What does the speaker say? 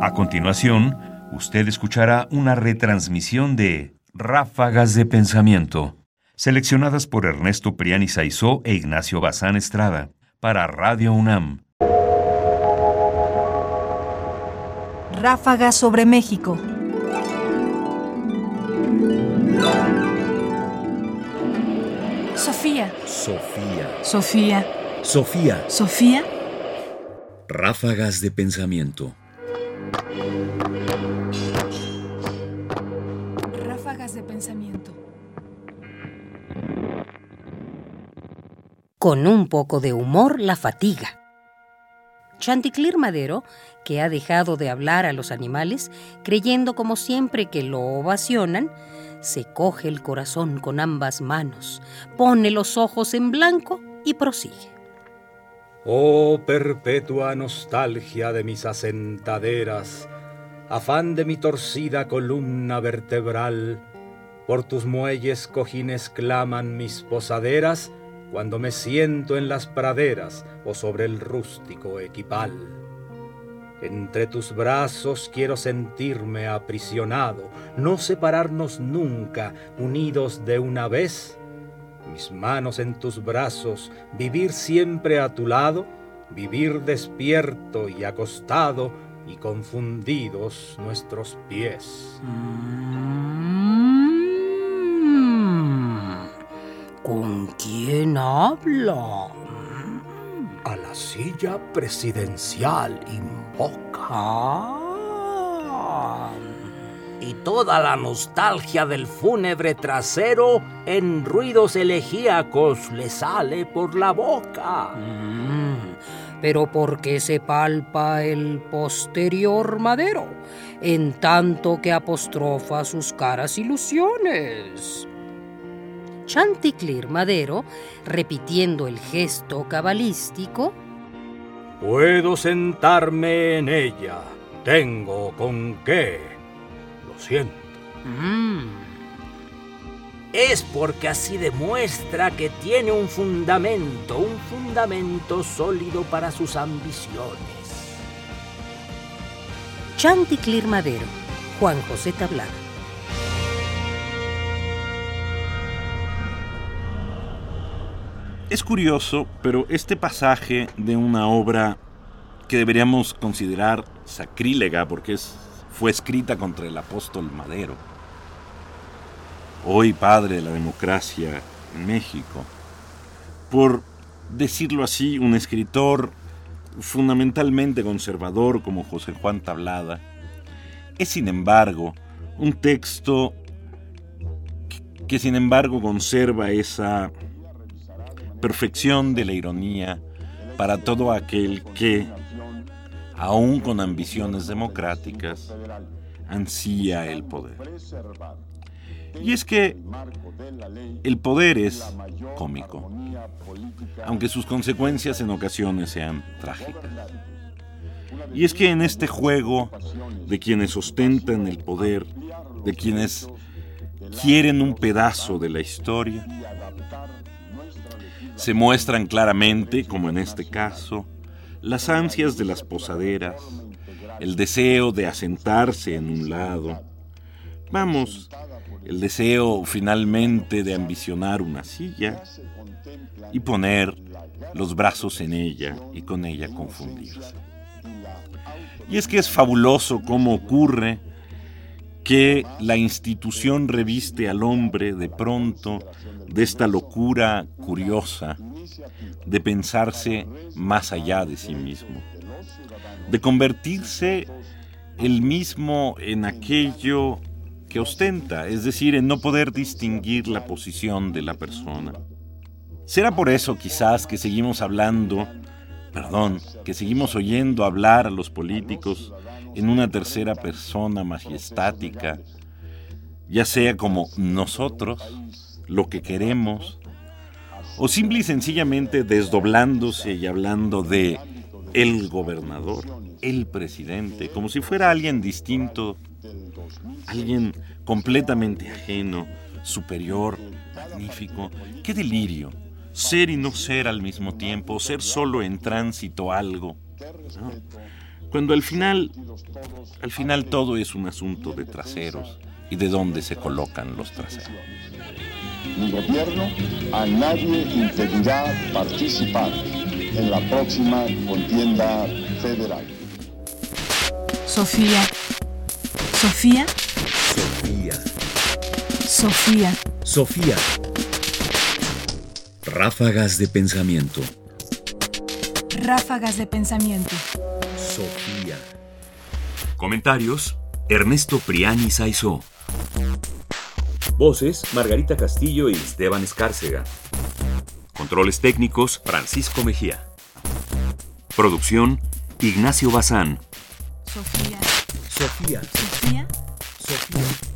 A continuación, usted escuchará una retransmisión de Ráfagas de Pensamiento, seleccionadas por Ernesto Priani Saizó e Ignacio Bazán Estrada, para Radio UNAM. Ráfagas sobre México. Sofía. Sofía. Sofía. Sofía. Sofía. Ráfagas de pensamiento. Ráfagas de pensamiento. Con un poco de humor la fatiga. Chanticleer Madero, que ha dejado de hablar a los animales, creyendo como siempre que lo ovacionan, se coge el corazón con ambas manos, pone los ojos en blanco y prosigue. Oh perpetua nostalgia de mis asentaderas, afán de mi torcida columna vertebral, por tus muelles cojines claman mis posaderas cuando me siento en las praderas o sobre el rústico equipal. Entre tus brazos quiero sentirme aprisionado, no separarnos nunca, unidos de una vez. Mis manos en tus brazos, vivir siempre a tu lado, vivir despierto y acostado y confundidos nuestros pies. ¿Con quién habla? A la silla presidencial invoca. Ah. Y toda la nostalgia del fúnebre trasero en ruidos elegíacos le sale por la boca. Mm, pero ¿por qué se palpa el posterior madero, en tanto que apostrofa sus caras ilusiones? Chanticleer Madero, repitiendo el gesto cabalístico, Puedo sentarme en ella, tengo con qué. Siento. "Mm, Es porque así demuestra que tiene un fundamento, un fundamento sólido para sus ambiciones. Chanticleer Madero, Juan José Tablada. Es curioso, pero este pasaje de una obra que deberíamos considerar sacrílega porque es, fue escrita contra el apóstol Madero, hoy padre de la democracia en México, por decirlo así, un escritor fundamentalmente conservador como José Juan Tablada, es sin embargo un texto que, que sin embargo conserva esa perfección de la ironía para todo aquel que, aún con ambiciones democráticas, ansía el poder. Y es que el poder es cómico, aunque sus consecuencias en ocasiones sean trágicas. Y es que en este juego de quienes ostentan el poder, de quienes quieren un pedazo de la historia, se muestran claramente, como en este caso, las ansias de las posaderas, el deseo de asentarse en un lado, vamos, el deseo finalmente de ambicionar una silla y poner los brazos en ella y con ella confundirse. Y es que es fabuloso cómo ocurre que la institución reviste al hombre de pronto de esta locura curiosa de pensarse más allá de sí mismo, de convertirse el mismo en aquello que ostenta, es decir, en no poder distinguir la posición de la persona. Será por eso quizás que seguimos hablando, perdón, que seguimos oyendo hablar a los políticos en una tercera persona majestática, ya sea como nosotros, lo que queremos, o simple y sencillamente desdoblándose y hablando de el gobernador, el presidente, como si fuera alguien distinto, alguien completamente ajeno, superior, magnífico. ¡Qué delirio! Ser y no ser al mismo tiempo, ser solo en tránsito algo. Cuando al final, al final todo es un asunto de traseros y de dónde se colocan los traseros. Mi gobierno a nadie impedirá participar en la próxima contienda federal. Sofía. Sofía. Sofía. Sofía. Sofía. Ráfagas de pensamiento. Ráfagas de pensamiento. Sofía. Comentarios: Ernesto Priani Saizó. Voces: Margarita Castillo y Esteban Escárcega. Controles técnicos: Francisco Mejía. Producción: Ignacio Bazán. Sofía. Sofía. Sofía. Sofía.